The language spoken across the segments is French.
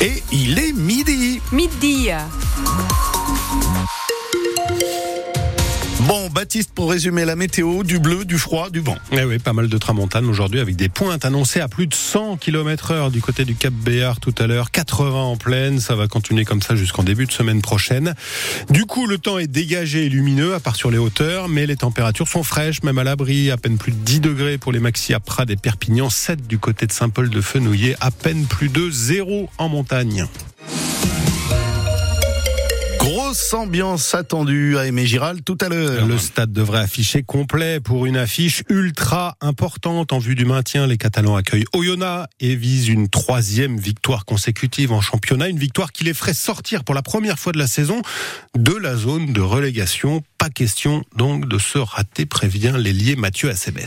Et il est midi. Midi. Baptiste, pour résumer la météo, du bleu, du froid, du vent. Eh oui, pas mal de tramontane aujourd'hui avec des pointes annoncées à plus de 100 km heure du côté du Cap Béar tout à l'heure, 80 en pleine, ça va continuer comme ça jusqu'en début de semaine prochaine. Du coup, le temps est dégagé et lumineux, à part sur les hauteurs, mais les températures sont fraîches, même à l'abri, à peine plus de 10 degrés pour les maxi à Prades et Perpignan, 7 du côté de Saint-Paul de Fenouillet, à peine plus de 0 en montagne. Grosse ambiance attendue à Aimé Giral tout à l'heure. Le stade devrait afficher complet pour une affiche ultra importante en vue du maintien. Les Catalans accueillent Oyonnax et visent une troisième victoire consécutive en championnat. Une victoire qui les ferait sortir pour la première fois de la saison de la zone de relégation. Pas question donc de se rater, prévient l'ailier Mathieu Acebes.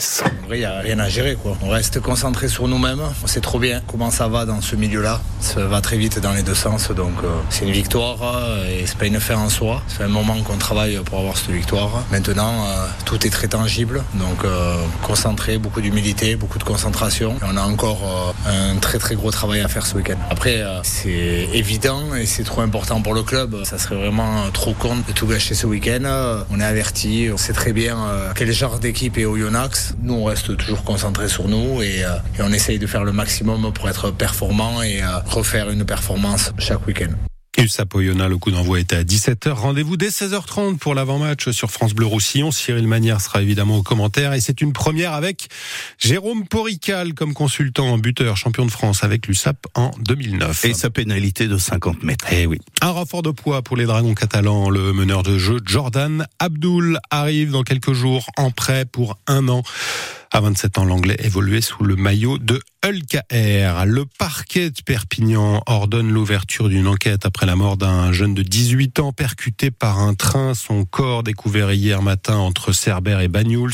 En vrai, il n'y a rien à gérer. Quoi. On reste concentré sur nous-mêmes. On sait trop bien comment ça va dans ce milieu-là. Ça va très vite dans les deux sens. Donc euh, c'est une victoire euh, et c'est pas une fin en soi. C'est un moment qu'on travaille pour avoir cette victoire. Maintenant, euh, tout est très tangible. Donc euh, concentré, beaucoup d'humilité, beaucoup de concentration. Et on a encore euh, un très très gros travail à faire ce week-end. Après, c'est évident et c'est trop important pour le club. Ça serait vraiment trop con de tout gâcher ce week-end. On est averti, on sait très bien quel genre d'équipe est Oyonnax. Nous, on reste toujours concentré sur nous et, et on essaye de faire le maximum pour être performant et refaire une performance chaque week-end. USAP Oyonnax, le coup d'envoi était à 17h. Rendez-vous dès 16h30 pour l'avant-match sur France Bleu Roussillon. Cyril Manière sera évidemment au commentaire et c'est une première avec Jérôme Porical comme consultant buteur champion de France avec l'USAP en 2009. Et sa pénalité de 50 mètres. Eh oui. Un renfort de poids pour les Dragons catalans. Le meneur de jeu Jordan Abdul arrive dans quelques jours en prêt pour un an. À 27 ans, l'anglais évoluait sous le maillot de Hulkaer. Le parquet de Perpignan ordonne l'ouverture d'une enquête après la mort d'un jeune de 18 ans percuté par un train. Son corps découvert hier matin entre Cerbère et Banyuls.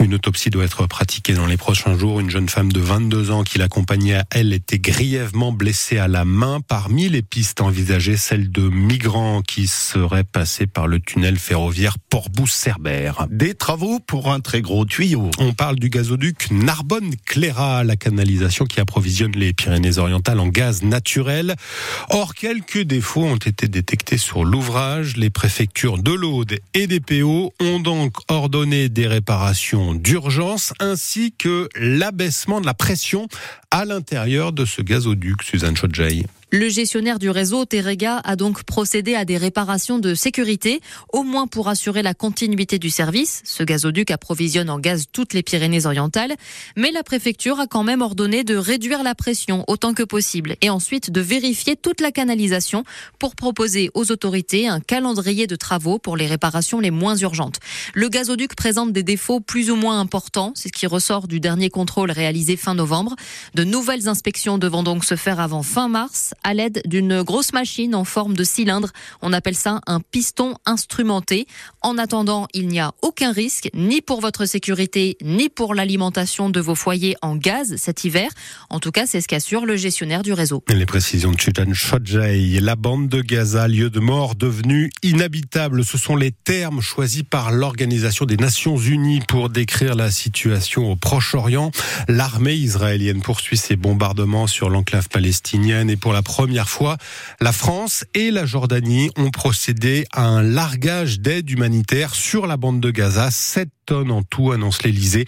Une autopsie doit être pratiquée dans les prochains jours. Une jeune femme de 22 ans qui l'accompagnait à elle était grièvement blessée à la main. Parmi les pistes envisagées, celle de migrants qui seraient passés par le tunnel ferroviaire Port-Bousse-Cerbère. Des travaux pour un très gros tuyau. On parle du gazoduc Narbonne-Cléra, la canalisation qui approvisionne les Pyrénées-Orientales en gaz naturel. Or, quelques défauts ont été détectés sur l'ouvrage. Les préfectures de l'Aude et des PO ont donc ordonné des réparations d'urgence ainsi que l'abaissement de la pression à l'intérieur de ce gazoduc, Suzanne Chodjay. Le gestionnaire du réseau, Terega, a donc procédé à des réparations de sécurité, au moins pour assurer la continuité du service. Ce gazoduc approvisionne en gaz toutes les Pyrénées-Orientales, mais la préfecture a quand même ordonné de réduire la pression autant que possible et ensuite de vérifier toute la canalisation pour proposer aux autorités un calendrier de travaux pour les réparations les moins urgentes. Le gazoduc présente des défauts plus ou moins importants, c'est ce qui ressort du dernier contrôle réalisé fin novembre. De nouvelles inspections devront donc se faire avant fin mars à l'aide d'une grosse machine en forme de cylindre. On appelle ça un piston instrumenté. En attendant, il n'y a aucun risque, ni pour votre sécurité, ni pour l'alimentation de vos foyers en gaz cet hiver. En tout cas, c'est ce qu'assure le gestionnaire du réseau. Les précisions de Chutan Chodjay. La bande de Gaza, lieu de mort devenu inhabitable. Ce sont les termes choisis par l'Organisation des Nations Unies pour décrire la situation au Proche-Orient. L'armée israélienne poursuit ses bombardements sur l'enclave palestinienne et pour la première fois, la France et la Jordanie ont procédé à un largage d'aide humanitaire sur la bande de Gaza. 7 en tout, annonce l'Elysée.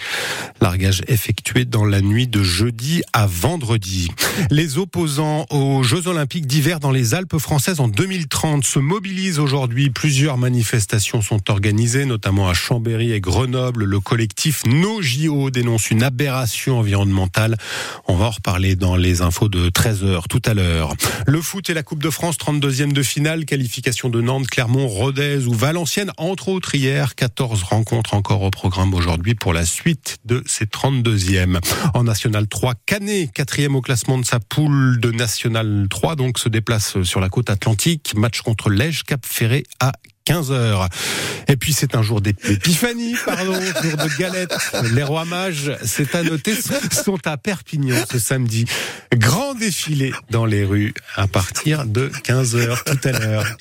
Largage effectué dans la nuit de jeudi à vendredi. Les opposants aux Jeux Olympiques d'hiver dans les Alpes françaises en 2030 se mobilisent aujourd'hui. Plusieurs manifestations sont organisées, notamment à Chambéry et Grenoble. Le collectif No JO dénonce une aberration environnementale. On va en reparler dans les infos de 13h tout à l'heure. Le foot et la Coupe de France, 32e de finale, qualification de Nantes, Clermont, Rodez ou Valenciennes, entre autres hier. 14 rencontres encore programme aujourd'hui pour la suite de ces 32e. En National 3, Canet, quatrième au classement de sa poule de National 3, donc se déplace sur la côte atlantique. Match contre Lège, Cap Ferré à 15h. Et puis c'est un jour d'épiphanie, pardon, jour de galette. Les rois mages, c'est à noter, sont à Perpignan ce samedi. Grand défilé dans les rues à partir de 15h tout à l'heure.